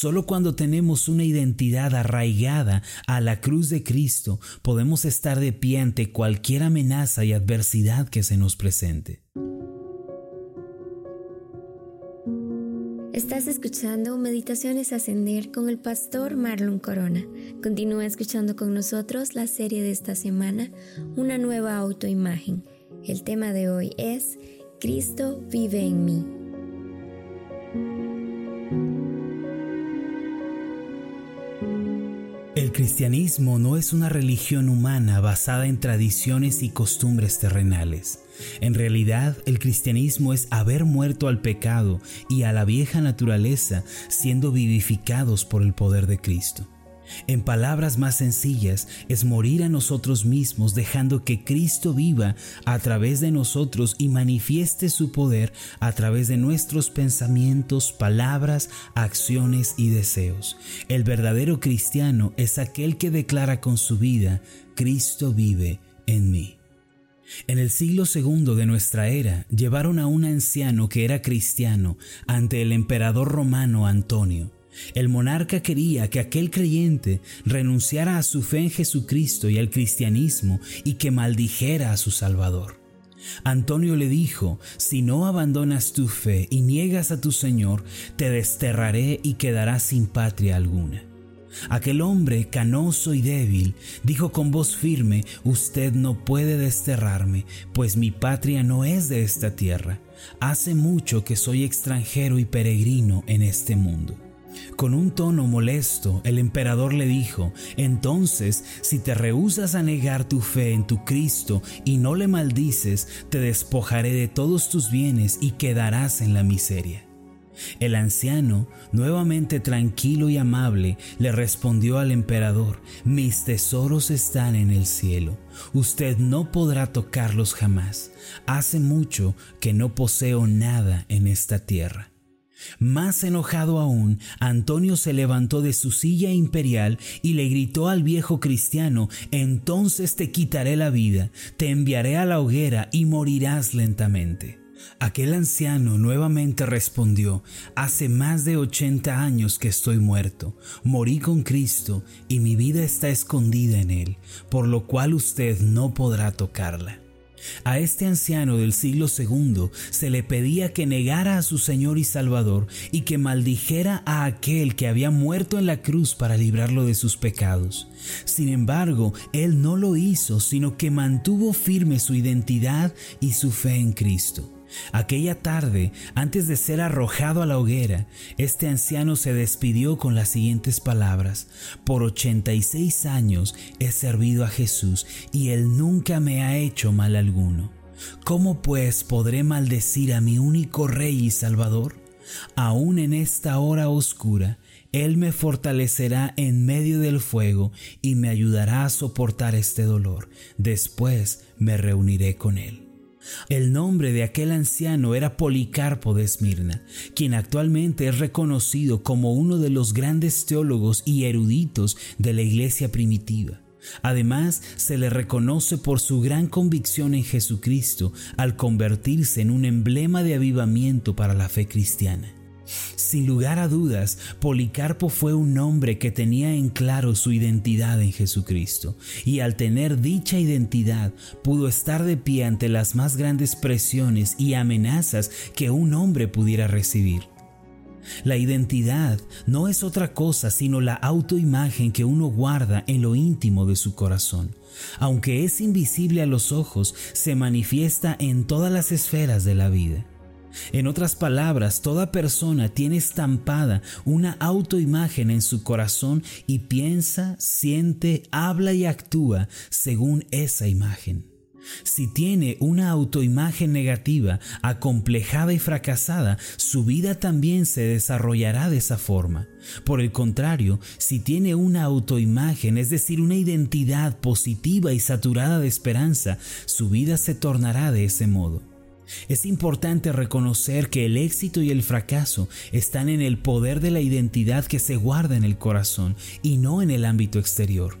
Solo cuando tenemos una identidad arraigada a la cruz de Cristo podemos estar de pie ante cualquier amenaza y adversidad que se nos presente. Estás escuchando Meditaciones Ascender con el pastor Marlon Corona. Continúa escuchando con nosotros la serie de esta semana, Una nueva autoimagen. El tema de hoy es Cristo vive en mí. Cristianismo no es una religión humana basada en tradiciones y costumbres terrenales. En realidad, el cristianismo es haber muerto al pecado y a la vieja naturaleza siendo vivificados por el poder de Cristo. En palabras más sencillas, es morir a nosotros mismos dejando que Cristo viva a través de nosotros y manifieste su poder a través de nuestros pensamientos, palabras, acciones y deseos. El verdadero cristiano es aquel que declara con su vida, Cristo vive en mí. En el siglo segundo de nuestra era llevaron a un anciano que era cristiano ante el emperador romano Antonio. El monarca quería que aquel creyente renunciara a su fe en Jesucristo y al cristianismo y que maldijera a su Salvador. Antonio le dijo, si no abandonas tu fe y niegas a tu Señor, te desterraré y quedarás sin patria alguna. Aquel hombre, canoso y débil, dijo con voz firme, Usted no puede desterrarme, pues mi patria no es de esta tierra. Hace mucho que soy extranjero y peregrino en este mundo. Con un tono molesto, el emperador le dijo, entonces, si te rehusas a negar tu fe en tu Cristo y no le maldices, te despojaré de todos tus bienes y quedarás en la miseria. El anciano, nuevamente tranquilo y amable, le respondió al emperador, mis tesoros están en el cielo, usted no podrá tocarlos jamás, hace mucho que no poseo nada en esta tierra. Más enojado aún, Antonio se levantó de su silla imperial y le gritó al viejo cristiano, entonces te quitaré la vida, te enviaré a la hoguera y morirás lentamente. Aquel anciano nuevamente respondió, hace más de ochenta años que estoy muerto, morí con Cristo y mi vida está escondida en él, por lo cual usted no podrá tocarla. A este anciano del siglo II se le pedía que negara a su Señor y Salvador y que maldijera a aquel que había muerto en la cruz para librarlo de sus pecados. Sin embargo, él no lo hizo, sino que mantuvo firme su identidad y su fe en Cristo. Aquella tarde, antes de ser arrojado a la hoguera, este anciano se despidió con las siguientes palabras, Por 86 años he servido a Jesús y Él nunca me ha hecho mal alguno. ¿Cómo pues podré maldecir a mi único Rey y Salvador? Aún en esta hora oscura, Él me fortalecerá en medio del fuego y me ayudará a soportar este dolor. Después me reuniré con Él. El nombre de aquel anciano era Policarpo de Esmirna, quien actualmente es reconocido como uno de los grandes teólogos y eruditos de la iglesia primitiva. Además, se le reconoce por su gran convicción en Jesucristo al convertirse en un emblema de avivamiento para la fe cristiana. Sin lugar a dudas, Policarpo fue un hombre que tenía en claro su identidad en Jesucristo, y al tener dicha identidad pudo estar de pie ante las más grandes presiones y amenazas que un hombre pudiera recibir. La identidad no es otra cosa sino la autoimagen que uno guarda en lo íntimo de su corazón. Aunque es invisible a los ojos, se manifiesta en todas las esferas de la vida. En otras palabras, toda persona tiene estampada una autoimagen en su corazón y piensa, siente, habla y actúa según esa imagen. Si tiene una autoimagen negativa, acomplejada y fracasada, su vida también se desarrollará de esa forma. Por el contrario, si tiene una autoimagen, es decir, una identidad positiva y saturada de esperanza, su vida se tornará de ese modo. Es importante reconocer que el éxito y el fracaso están en el poder de la identidad que se guarda en el corazón y no en el ámbito exterior.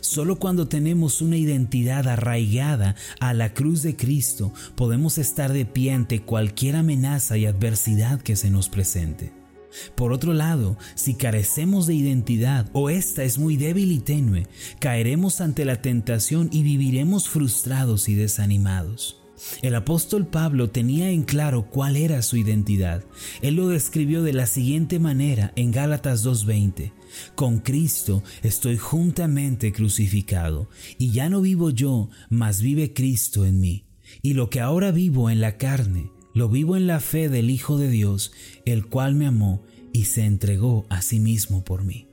Solo cuando tenemos una identidad arraigada a la cruz de Cristo podemos estar de pie ante cualquier amenaza y adversidad que se nos presente. Por otro lado, si carecemos de identidad o esta es muy débil y tenue, caeremos ante la tentación y viviremos frustrados y desanimados. El apóstol Pablo tenía en claro cuál era su identidad. Él lo describió de la siguiente manera en Gálatas 2.20. Con Cristo estoy juntamente crucificado, y ya no vivo yo, mas vive Cristo en mí. Y lo que ahora vivo en la carne, lo vivo en la fe del Hijo de Dios, el cual me amó y se entregó a sí mismo por mí.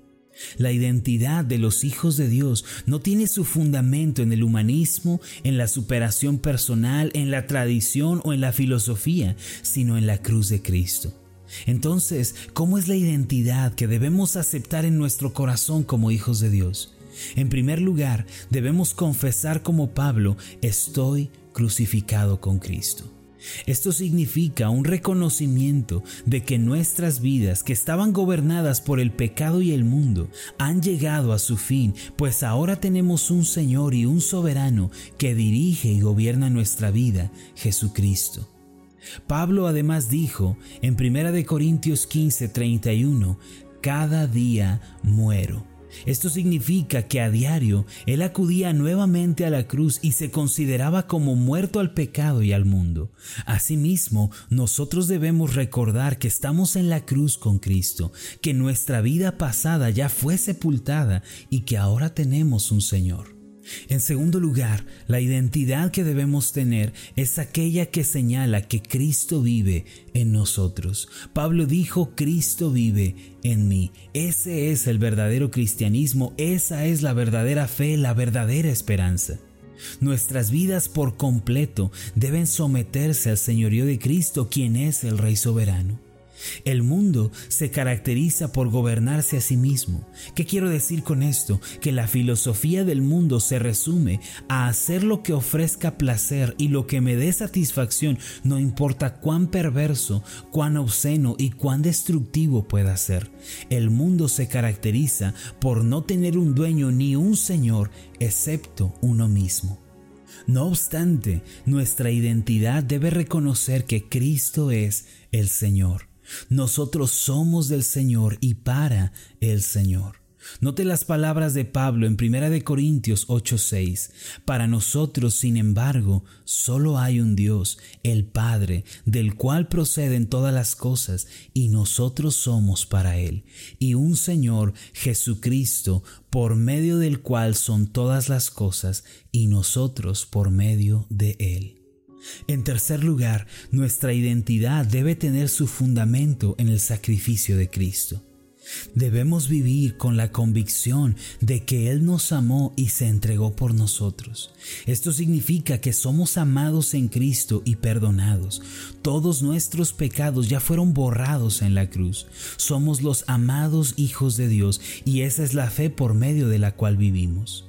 La identidad de los hijos de Dios no tiene su fundamento en el humanismo, en la superación personal, en la tradición o en la filosofía, sino en la cruz de Cristo. Entonces, ¿cómo es la identidad que debemos aceptar en nuestro corazón como hijos de Dios? En primer lugar, debemos confesar como Pablo, estoy crucificado con Cristo. Esto significa un reconocimiento de que nuestras vidas, que estaban gobernadas por el pecado y el mundo, han llegado a su fin, pues ahora tenemos un Señor y un soberano que dirige y gobierna nuestra vida, Jesucristo. Pablo además dijo en 1 Corintios 15, 31, cada día muero. Esto significa que a diario él acudía nuevamente a la cruz y se consideraba como muerto al pecado y al mundo. Asimismo, nosotros debemos recordar que estamos en la cruz con Cristo, que nuestra vida pasada ya fue sepultada y que ahora tenemos un Señor. En segundo lugar, la identidad que debemos tener es aquella que señala que Cristo vive en nosotros. Pablo dijo, Cristo vive en mí. Ese es el verdadero cristianismo, esa es la verdadera fe, la verdadera esperanza. Nuestras vidas por completo deben someterse al señorío de Cristo, quien es el Rey soberano. El mundo se caracteriza por gobernarse a sí mismo. ¿Qué quiero decir con esto? Que la filosofía del mundo se resume a hacer lo que ofrezca placer y lo que me dé satisfacción, no importa cuán perverso, cuán obsceno y cuán destructivo pueda ser. El mundo se caracteriza por no tener un dueño ni un señor excepto uno mismo. No obstante, nuestra identidad debe reconocer que Cristo es el Señor. Nosotros somos del Señor y para el Señor. Note las palabras de Pablo en 1 Corintios 8:6. Para nosotros, sin embargo, solo hay un Dios, el Padre, del cual proceden todas las cosas, y nosotros somos para Él, y un Señor, Jesucristo, por medio del cual son todas las cosas, y nosotros por medio de Él. En tercer lugar, nuestra identidad debe tener su fundamento en el sacrificio de Cristo. Debemos vivir con la convicción de que Él nos amó y se entregó por nosotros. Esto significa que somos amados en Cristo y perdonados. Todos nuestros pecados ya fueron borrados en la cruz. Somos los amados hijos de Dios y esa es la fe por medio de la cual vivimos.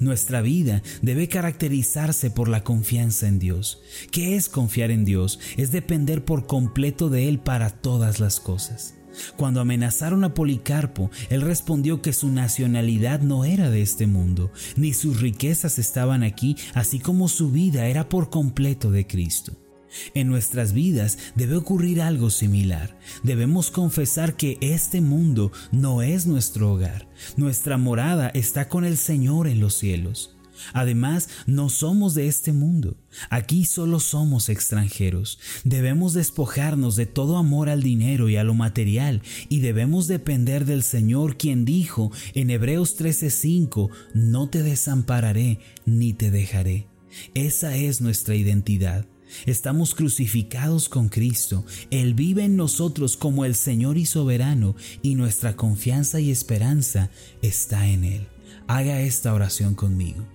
Nuestra vida debe caracterizarse por la confianza en Dios. ¿Qué es confiar en Dios? Es depender por completo de Él para todas las cosas. Cuando amenazaron a Policarpo, él respondió que su nacionalidad no era de este mundo, ni sus riquezas estaban aquí, así como su vida era por completo de Cristo. En nuestras vidas debe ocurrir algo similar. Debemos confesar que este mundo no es nuestro hogar. Nuestra morada está con el Señor en los cielos. Además, no somos de este mundo. Aquí solo somos extranjeros. Debemos despojarnos de todo amor al dinero y a lo material y debemos depender del Señor quien dijo en Hebreos 13:5, no te desampararé ni te dejaré. Esa es nuestra identidad. Estamos crucificados con Cristo. Él vive en nosotros como el Señor y soberano y nuestra confianza y esperanza está en Él. Haga esta oración conmigo.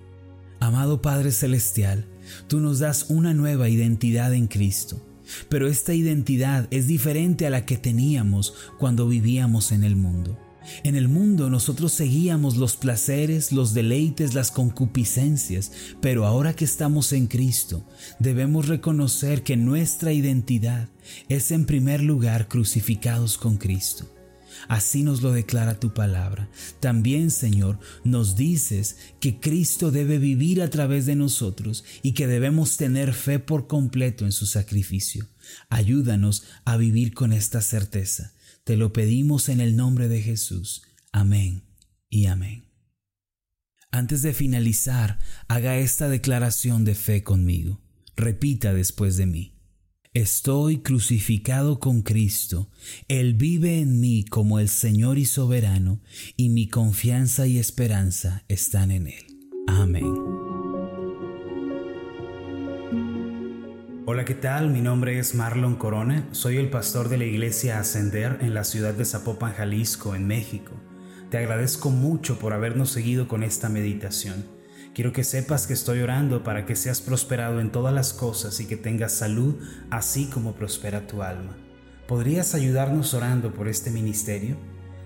Amado Padre Celestial, tú nos das una nueva identidad en Cristo, pero esta identidad es diferente a la que teníamos cuando vivíamos en el mundo. En el mundo nosotros seguíamos los placeres, los deleites, las concupiscencias, pero ahora que estamos en Cristo, debemos reconocer que nuestra identidad es en primer lugar crucificados con Cristo. Así nos lo declara tu palabra. También, Señor, nos dices que Cristo debe vivir a través de nosotros y que debemos tener fe por completo en su sacrificio. Ayúdanos a vivir con esta certeza Te lo pedimos en el nombre de Jesús. Amén y amén. Antes de finalizar, haga esta declaración de fe conmigo. Repita después de mí. Estoy crucificado con Cristo. Él vive en mí como el Señor y soberano, y mi confianza y esperanza están en Él. Amén. Hola, ¿qué tal? Mi nombre es Marlon Corona. Soy el pastor de la iglesia Ascender en la ciudad de Zapopan, Jalisco, en México. Te agradezco mucho por habernos seguido con esta meditación. Quiero que sepas que estoy orando para que seas prosperado en todas las cosas y que tengas salud, así como prospera tu alma. ¿Podrías ayudarnos orando por este ministerio?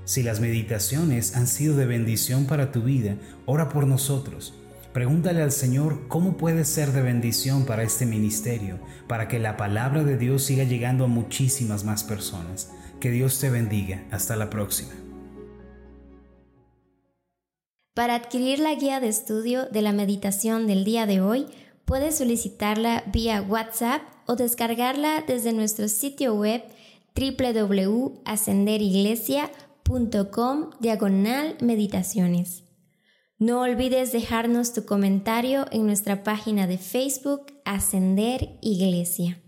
Si las meditaciones han sido de bendición para tu vida, ora por nosotros. Pregúntale al Señor cómo puede ser de bendición para este ministerio, para que la palabra de Dios siga llegando a muchísimas más personas. Que Dios te bendiga. Hasta la próxima. Para adquirir la guía de estudio de la meditación del día de hoy, puedes solicitarla vía WhatsApp o descargarla desde nuestro sitio web www.ascenderiglesia.com diagonal meditaciones. No olvides dejarnos tu comentario en nuestra página de Facebook Ascender Iglesia.